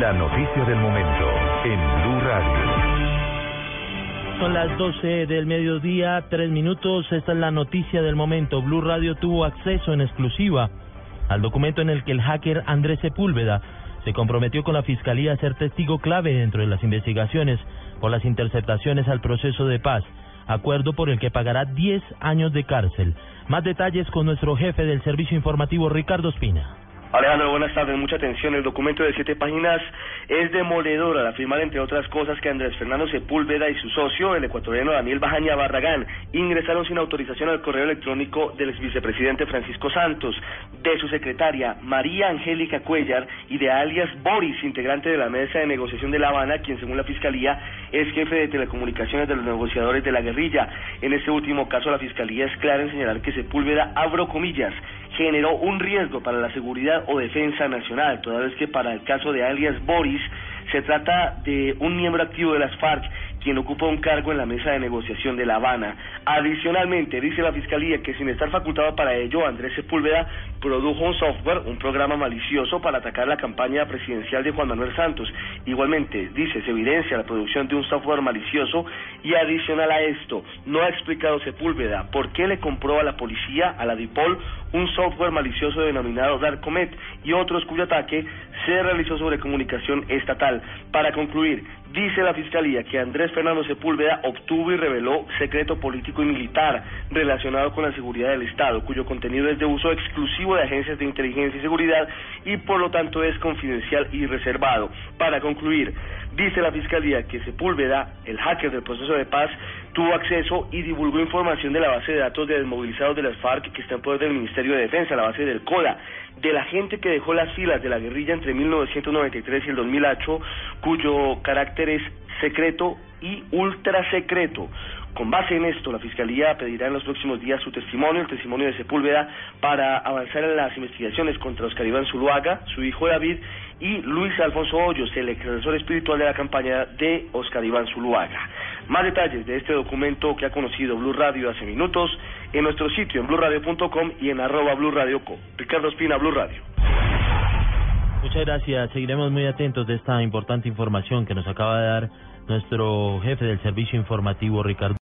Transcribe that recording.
La noticia del momento en Blue Radio. Son las 12 del mediodía, tres minutos. Esta es la noticia del momento. Blue Radio tuvo acceso en exclusiva al documento en el que el hacker Andrés Sepúlveda se comprometió con la Fiscalía a ser testigo clave dentro de las investigaciones por las interceptaciones al proceso de paz, acuerdo por el que pagará 10 años de cárcel. Más detalles con nuestro jefe del servicio informativo, Ricardo Espina. Alejandro, buenas tardes. Mucha atención. El documento de siete páginas es demoledor al afirmar, entre otras cosas, que Andrés Fernando Sepúlveda y su socio, el ecuatoriano Daniel Bajaña Barragán, ingresaron sin autorización al correo electrónico del vicepresidente Francisco Santos, de su secretaria María Angélica Cuellar y de alias Boris, integrante de la mesa de negociación de La Habana, quien, según la fiscalía, es jefe de telecomunicaciones de los negociadores de la guerrilla. En este último caso, la fiscalía es clara en señalar que Sepúlveda, abro comillas, generó un riesgo para la seguridad o defensa nacional, toda vez que para el caso de alias Boris se trata de un miembro activo de las FARC quien ocupa un cargo en la mesa de negociación de La Habana. Adicionalmente, dice la Fiscalía que sin estar facultado para ello, Andrés Sepúlveda produjo un software, un programa malicioso para atacar la campaña presidencial de Juan Manuel Santos. Igualmente, dice, se evidencia la producción de un software malicioso y adicional a esto, no ha explicado Sepúlveda por qué le compró a la policía, a la DIPOL, un software malicioso denominado Darkomet y otros cuyo ataque se realizó sobre comunicación estatal. Para concluir, dice la Fiscalía que Andrés Fernando Sepúlveda obtuvo y reveló secreto político y militar relacionado con la seguridad del Estado, cuyo contenido es de uso exclusivo de agencias de inteligencia y seguridad y por lo tanto es confidencial y reservado. Para concluir, dice la Fiscalía que Sepúlveda, el hacker del proceso de paz, tuvo acceso y divulgó información de la base de datos de desmovilizados de las FARC que está en poder del Ministerio de Defensa, la base del CODA, de la gente que dejó las filas de la guerrilla entre 1993 y el 2008, cuyo carácter es secreto y ultra secreto. Con base en esto, la Fiscalía pedirá en los próximos días su testimonio, el testimonio de Sepúlveda, para avanzar en las investigaciones contra Oscar Iván Zuluaga, su hijo David, y Luis Alfonso Hoyos, el extensor espiritual de la campaña de Oscar Iván Zuluaga. Más detalles de este documento que ha conocido Blue Radio hace minutos en nuestro sitio en blurradio.com y en arroba Blue Radio Co. Ricardo Espina, Blue Radio. Muchas gracias. Seguiremos muy atentos de esta importante información que nos acaba de dar nuestro jefe del servicio informativo, Ricardo.